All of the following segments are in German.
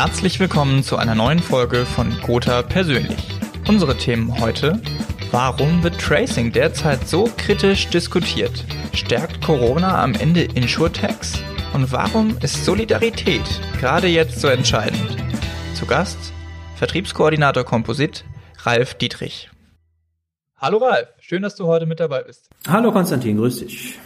Herzlich willkommen zu einer neuen Folge von Gotha Persönlich. Unsere Themen heute. Warum wird Tracing derzeit so kritisch diskutiert? Stärkt Corona am Ende Insurtechs? Und warum ist Solidarität gerade jetzt so entscheidend? Zu Gast Vertriebskoordinator Komposit Ralf Dietrich. Hallo Ralf, schön, dass du heute mit dabei bist. Hallo Konstantin, grüß dich.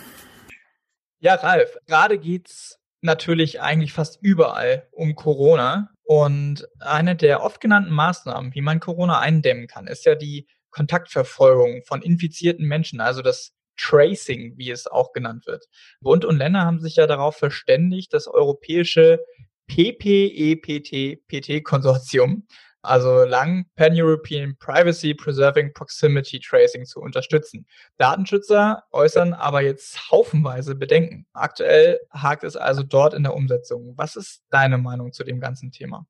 Ja, Ralf, gerade geht's natürlich eigentlich fast überall um Corona. Und eine der oft genannten Maßnahmen, wie man Corona eindämmen kann, ist ja die Kontaktverfolgung von infizierten Menschen, also das Tracing, wie es auch genannt wird. Bund und Länder haben sich ja darauf verständigt, das europäische PPEPT-PT-Konsortium also lang Pan-European Privacy Preserving Proximity Tracing zu unterstützen. Datenschützer äußern aber jetzt haufenweise Bedenken. Aktuell hakt es also dort in der Umsetzung. Was ist deine Meinung zu dem ganzen Thema?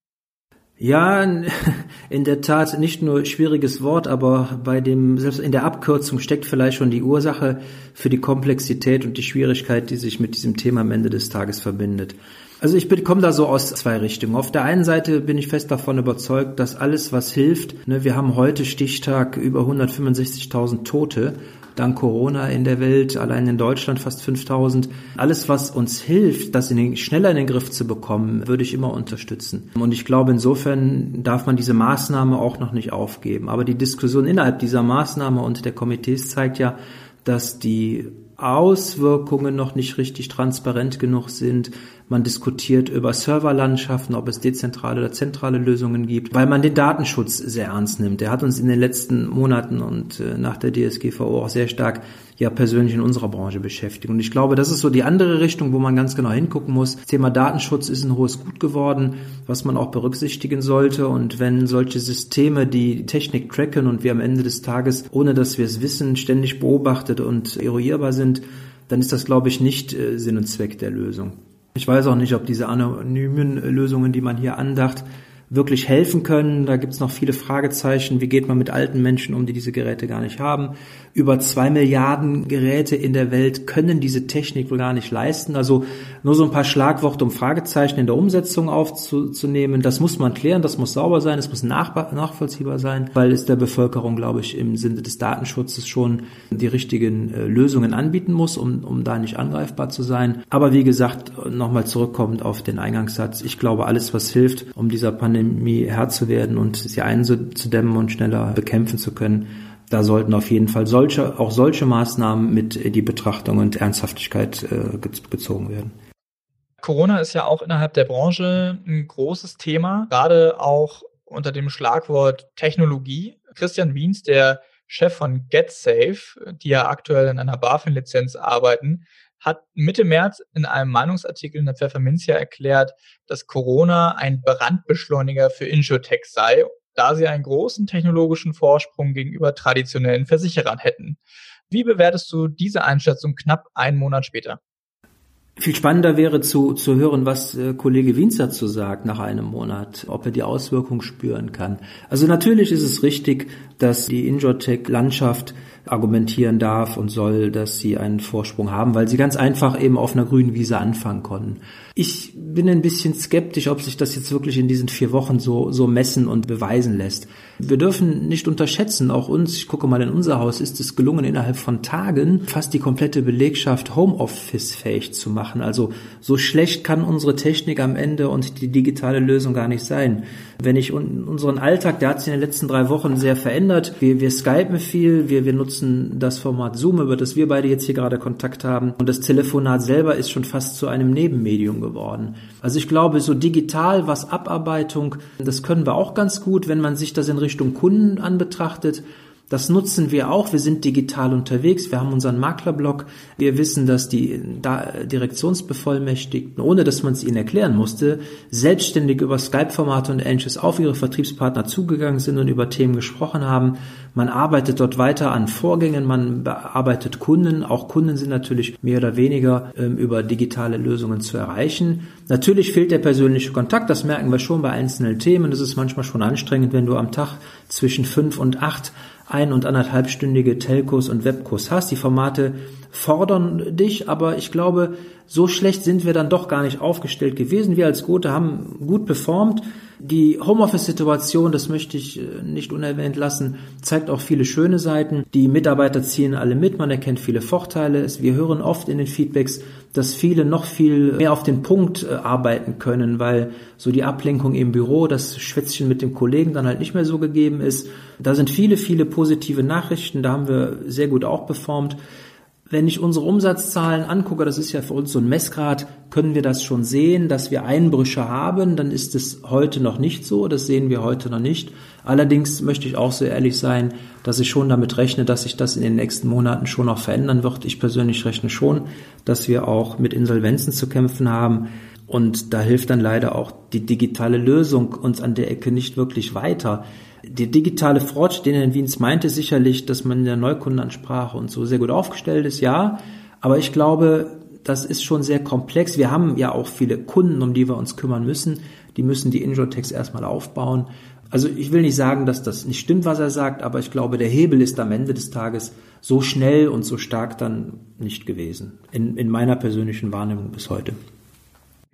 Ja, in der Tat nicht nur schwieriges Wort, aber bei dem, selbst in der Abkürzung steckt vielleicht schon die Ursache für die Komplexität und die Schwierigkeit, die sich mit diesem Thema am Ende des Tages verbindet. Also ich komme da so aus zwei Richtungen. Auf der einen Seite bin ich fest davon überzeugt, dass alles, was hilft, ne, wir haben heute Stichtag über 165.000 Tote dank Corona in der Welt, allein in Deutschland fast 5000. Alles, was uns hilft, das in den, schneller in den Griff zu bekommen, würde ich immer unterstützen. Und ich glaube, insofern darf man diese Maßnahme auch noch nicht aufgeben. Aber die Diskussion innerhalb dieser Maßnahme und der Komitees zeigt ja, dass die Auswirkungen noch nicht richtig transparent genug sind. Man diskutiert über Serverlandschaften, ob es dezentrale oder zentrale Lösungen gibt, weil man den Datenschutz sehr ernst nimmt. Der hat uns in den letzten Monaten und äh, nach der DSGVO auch sehr stark ja persönlich in unserer Branche beschäftigt. Und ich glaube, das ist so die andere Richtung, wo man ganz genau hingucken muss. Das Thema Datenschutz ist ein hohes Gut geworden, was man auch berücksichtigen sollte. Und wenn solche Systeme die Technik tracken und wir am Ende des Tages, ohne dass wir es wissen, ständig beobachtet und eruierbar sind, dann ist das, glaube ich, nicht äh, Sinn und Zweck der Lösung. Ich weiß auch nicht, ob diese anonymen Lösungen, die man hier andacht, wirklich helfen können. Da gibt es noch viele Fragezeichen. Wie geht man mit alten Menschen um, die diese Geräte gar nicht haben? Über zwei Milliarden Geräte in der Welt können diese Technik wohl gar nicht leisten. Also nur so ein paar Schlagworte, um Fragezeichen in der Umsetzung aufzunehmen. Das muss man klären, das muss sauber sein, es muss nachvollziehbar sein, weil es der Bevölkerung, glaube ich, im Sinne des Datenschutzes schon die richtigen äh, Lösungen anbieten muss, um, um da nicht angreifbar zu sein. Aber wie gesagt, nochmal zurückkommend auf den Eingangssatz, ich glaube, alles, was hilft, um dieser Pandemie Herr zu werden und sie einzudämmen und schneller bekämpfen zu können. Da sollten auf jeden Fall solche, auch solche Maßnahmen mit in die Betrachtung und Ernsthaftigkeit äh, gezogen werden. Corona ist ja auch innerhalb der Branche ein großes Thema, gerade auch unter dem Schlagwort Technologie. Christian Wiens, der Chef von GetSafe, die ja aktuell in einer BaFin-Lizenz arbeiten, hat Mitte März in einem Meinungsartikel in der Pfefferminzia erklärt, dass Corona ein Brandbeschleuniger für Insurtech sei, da sie einen großen technologischen Vorsprung gegenüber traditionellen Versicherern hätten. Wie bewertest du diese Einschätzung knapp einen Monat später? Viel spannender wäre zu, zu hören, was äh, Kollege Wienz dazu sagt nach einem Monat, ob er die Auswirkung spüren kann. Also natürlich ist es richtig, dass die Injotech-Landschaft argumentieren darf und soll, dass sie einen Vorsprung haben, weil sie ganz einfach eben auf einer grünen Wiese anfangen konnten. Ich bin ein bisschen skeptisch, ob sich das jetzt wirklich in diesen vier Wochen so, so messen und beweisen lässt. Wir dürfen nicht unterschätzen, auch uns, ich gucke mal in unser Haus, ist es gelungen, innerhalb von Tagen fast die komplette Belegschaft Homeoffice fähig zu machen. Also so schlecht kann unsere Technik am Ende und die digitale Lösung gar nicht sein. Wenn ich unseren Alltag, der hat sich in den letzten drei Wochen sehr verändert. Wir, wir skypen viel, wir, wir nutzen das Format Zoom, über das wir beide jetzt hier gerade Kontakt haben. Und das Telefonat selber ist schon fast zu einem Nebenmedium geworden. Also ich glaube, so digital was Abarbeitung, das können wir auch ganz gut, wenn man sich das in Richtung Kunden anbetrachtet. Das nutzen wir auch. Wir sind digital unterwegs. Wir haben unseren Maklerblog. Wir wissen, dass die Direktionsbevollmächtigten, ohne dass man es ihnen erklären musste, selbstständig über Skype-Formate und ähnliches auf ihre Vertriebspartner zugegangen sind und über Themen gesprochen haben. Man arbeitet dort weiter an Vorgängen. Man bearbeitet Kunden. Auch Kunden sind natürlich mehr oder weniger ähm, über digitale Lösungen zu erreichen. Natürlich fehlt der persönliche Kontakt. Das merken wir schon bei einzelnen Themen. Das ist manchmal schon anstrengend, wenn du am Tag zwischen fünf und acht ein- und anderthalbstündige Telcos und Webkurs hast. Die Formate fordern dich, aber ich glaube, so schlecht sind wir dann doch gar nicht aufgestellt gewesen. Wir als Gute haben gut performt. Die Homeoffice-Situation, das möchte ich äh, nicht unerwähnt lassen, zeigt auch viele schöne Seiten. Die Mitarbeiter ziehen alle mit, man erkennt viele Vorteile. Wir hören oft in den Feedbacks, dass viele noch viel mehr auf den Punkt äh, arbeiten können, weil so die Ablenkung im Büro, das Schwätzchen mit dem Kollegen dann halt nicht mehr so gegeben ist. Da sind viele, viele positive Nachrichten, da haben wir sehr gut auch performt. Wenn ich unsere Umsatzzahlen angucke, das ist ja für uns so ein Messgrad, können wir das schon sehen, dass wir Einbrüche haben, dann ist es heute noch nicht so, das sehen wir heute noch nicht. Allerdings möchte ich auch so ehrlich sein, dass ich schon damit rechne, dass sich das in den nächsten Monaten schon noch verändern wird. Ich persönlich rechne schon, dass wir auch mit Insolvenzen zu kämpfen haben. Und da hilft dann leider auch die digitale Lösung uns an der Ecke nicht wirklich weiter. Die digitale Fortschritt, den Herr Wiens meinte sicherlich, dass man in der Neukundenansprache und so sehr gut aufgestellt ist, ja. Aber ich glaube, das ist schon sehr komplex. Wir haben ja auch viele Kunden, um die wir uns kümmern müssen. Die müssen die Injotex erstmal aufbauen. Also ich will nicht sagen, dass das nicht stimmt, was er sagt, aber ich glaube, der Hebel ist am Ende des Tages so schnell und so stark dann nicht gewesen. In, in meiner persönlichen Wahrnehmung bis heute.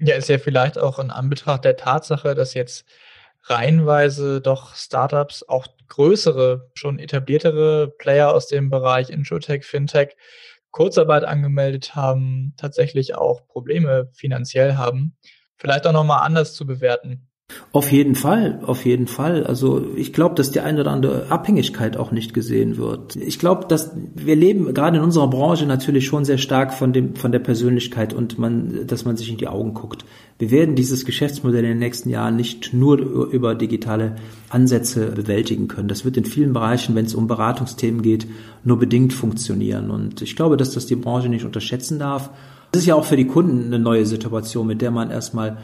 Ja, ist ja vielleicht auch in Anbetracht der Tatsache, dass jetzt reihenweise doch Startups, auch größere, schon etabliertere Player aus dem Bereich Insurtech, Fintech Kurzarbeit angemeldet haben, tatsächlich auch Probleme finanziell haben. Vielleicht auch nochmal anders zu bewerten. Auf jeden Fall, auf jeden Fall. Also ich glaube, dass die eine oder andere Abhängigkeit auch nicht gesehen wird. Ich glaube, dass wir leben gerade in unserer Branche natürlich schon sehr stark von dem von der Persönlichkeit und man, dass man sich in die Augen guckt. Wir werden dieses Geschäftsmodell in den nächsten Jahren nicht nur über digitale Ansätze bewältigen können. Das wird in vielen Bereichen, wenn es um Beratungsthemen geht, nur bedingt funktionieren. Und ich glaube, dass das die Branche nicht unterschätzen darf. Es ist ja auch für die Kunden eine neue Situation, mit der man erstmal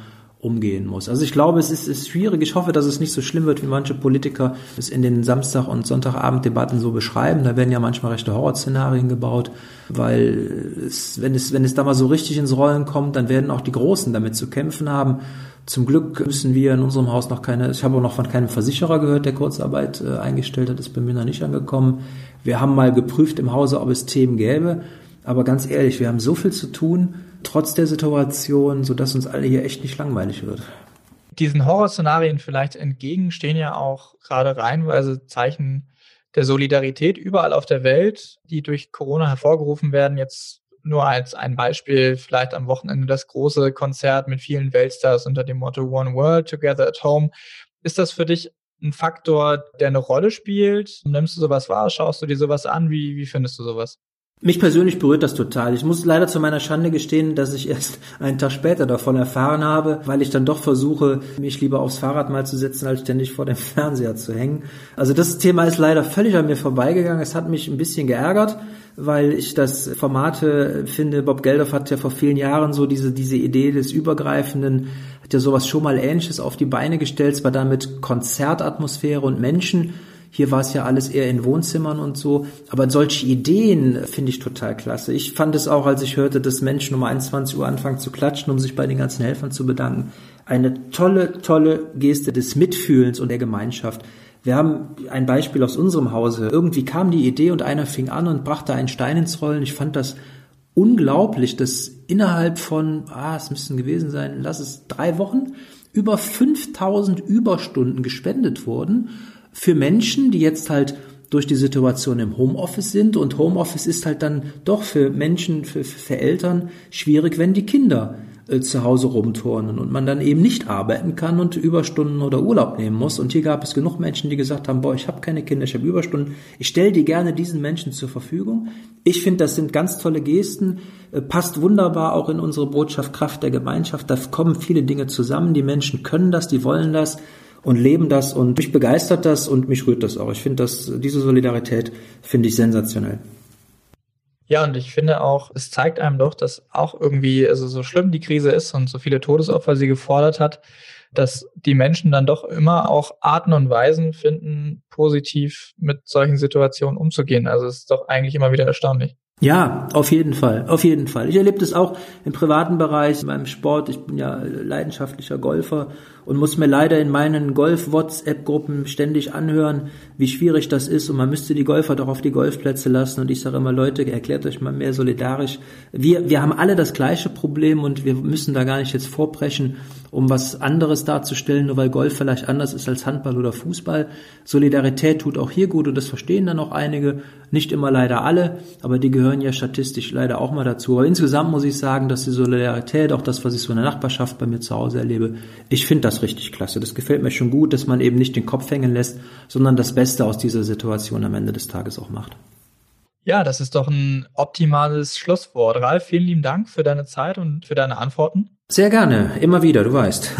umgehen muss. Also ich glaube, es ist, ist schwierig. Ich hoffe, dass es nicht so schlimm wird, wie manche Politiker es in den Samstag- und Sonntagabenddebatten so beschreiben. Da werden ja manchmal rechte Horrorszenarien gebaut, weil es, wenn es, wenn es da mal so richtig ins Rollen kommt, dann werden auch die Großen damit zu kämpfen haben. Zum Glück müssen wir in unserem Haus noch keine, ich habe auch noch von keinem Versicherer gehört, der Kurzarbeit äh, eingestellt hat, ist bei mir noch nicht angekommen. Wir haben mal geprüft im Hause, ob es Themen gäbe. Aber ganz ehrlich, wir haben so viel zu tun, trotz der Situation, sodass uns alle hier echt nicht langweilig wird. Diesen Horrorszenarien vielleicht entgegen stehen ja auch gerade reihenweise Zeichen der Solidarität überall auf der Welt, die durch Corona hervorgerufen werden. Jetzt nur als ein Beispiel, vielleicht am Wochenende das große Konzert mit vielen Weltstars unter dem Motto One World Together at Home. Ist das für dich ein Faktor, der eine Rolle spielt? Nimmst du sowas wahr? Schaust du dir sowas an? Wie, wie findest du sowas? Mich persönlich berührt das total. Ich muss leider zu meiner Schande gestehen, dass ich erst einen Tag später davon erfahren habe, weil ich dann doch versuche, mich lieber aufs Fahrrad mal zu setzen, als ständig vor dem Fernseher zu hängen. Also das Thema ist leider völlig an mir vorbeigegangen. Es hat mich ein bisschen geärgert, weil ich das Formate finde, Bob Geldof hat ja vor vielen Jahren so diese, diese Idee des Übergreifenden, hat ja sowas schon mal Ähnliches auf die Beine gestellt, zwar damit Konzertatmosphäre und Menschen, hier war es ja alles eher in Wohnzimmern und so. Aber solche Ideen finde ich total klasse. Ich fand es auch, als ich hörte, dass Menschen um 21 Uhr anfangen zu klatschen, um sich bei den ganzen Helfern zu bedanken. Eine tolle, tolle Geste des Mitfühlens und der Gemeinschaft. Wir haben ein Beispiel aus unserem Hause. Irgendwie kam die Idee und einer fing an und brachte einen Stein ins Rollen. Ich fand das unglaublich, dass innerhalb von, ah, es müssten gewesen sein, lass es drei Wochen, über 5000 Überstunden gespendet wurden für Menschen, die jetzt halt durch die Situation im Homeoffice sind und Homeoffice ist halt dann doch für Menschen, für, für Eltern schwierig, wenn die Kinder äh, zu Hause rumturnen und man dann eben nicht arbeiten kann und Überstunden oder Urlaub nehmen muss. Und hier gab es genug Menschen, die gesagt haben, boah, ich habe keine Kinder, ich habe Überstunden. Ich stelle die gerne diesen Menschen zur Verfügung. Ich finde, das sind ganz tolle Gesten, äh, passt wunderbar auch in unsere Botschaft Kraft der Gemeinschaft. Da kommen viele Dinge zusammen. Die Menschen können das, die wollen das und leben das und mich begeistert das und mich rührt das auch. Ich finde das, diese Solidarität finde ich sensationell. Ja, und ich finde auch, es zeigt einem doch, dass auch irgendwie, also so schlimm die Krise ist und so viele Todesopfer sie gefordert hat, dass die Menschen dann doch immer auch Arten und Weisen finden, positiv mit solchen Situationen umzugehen. Also es ist doch eigentlich immer wieder erstaunlich. Ja, auf jeden Fall, auf jeden Fall. Ich erlebe das auch im privaten Bereich, in meinem Sport. Ich bin ja leidenschaftlicher Golfer und muss mir leider in meinen Golf-WhatsApp-Gruppen ständig anhören, wie schwierig das ist und man müsste die Golfer doch auf die Golfplätze lassen und ich sage immer, Leute, erklärt euch mal mehr solidarisch. Wir, wir haben alle das gleiche Problem und wir müssen da gar nicht jetzt vorbrechen, um was anderes darzustellen, nur weil Golf vielleicht anders ist als Handball oder Fußball. Solidarität tut auch hier gut und das verstehen dann auch einige, nicht immer leider alle, aber die gehören ja statistisch leider auch mal dazu. Aber insgesamt muss ich sagen, dass die Solidarität, auch das, was ich so in der Nachbarschaft bei mir zu Hause erlebe, ich finde das richtig klasse. Das gefällt mir schon gut, dass man eben nicht den Kopf hängen lässt, sondern das Beste aus dieser Situation am Ende des Tages auch macht. Ja, das ist doch ein optimales Schlusswort. Ralf, vielen lieben Dank für deine Zeit und für deine Antworten. Sehr gerne, immer wieder, du weißt.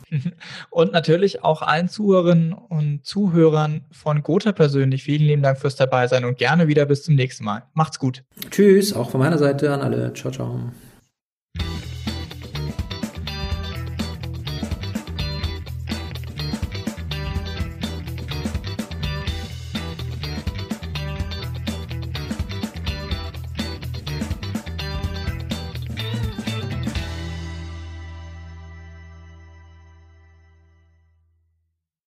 und natürlich auch allen Zuhörerinnen und Zuhörern von Gotha persönlich vielen lieben Dank fürs Dabeisein und gerne wieder bis zum nächsten Mal. Macht's gut. Tschüss, auch von meiner Seite an alle. Ciao, ciao.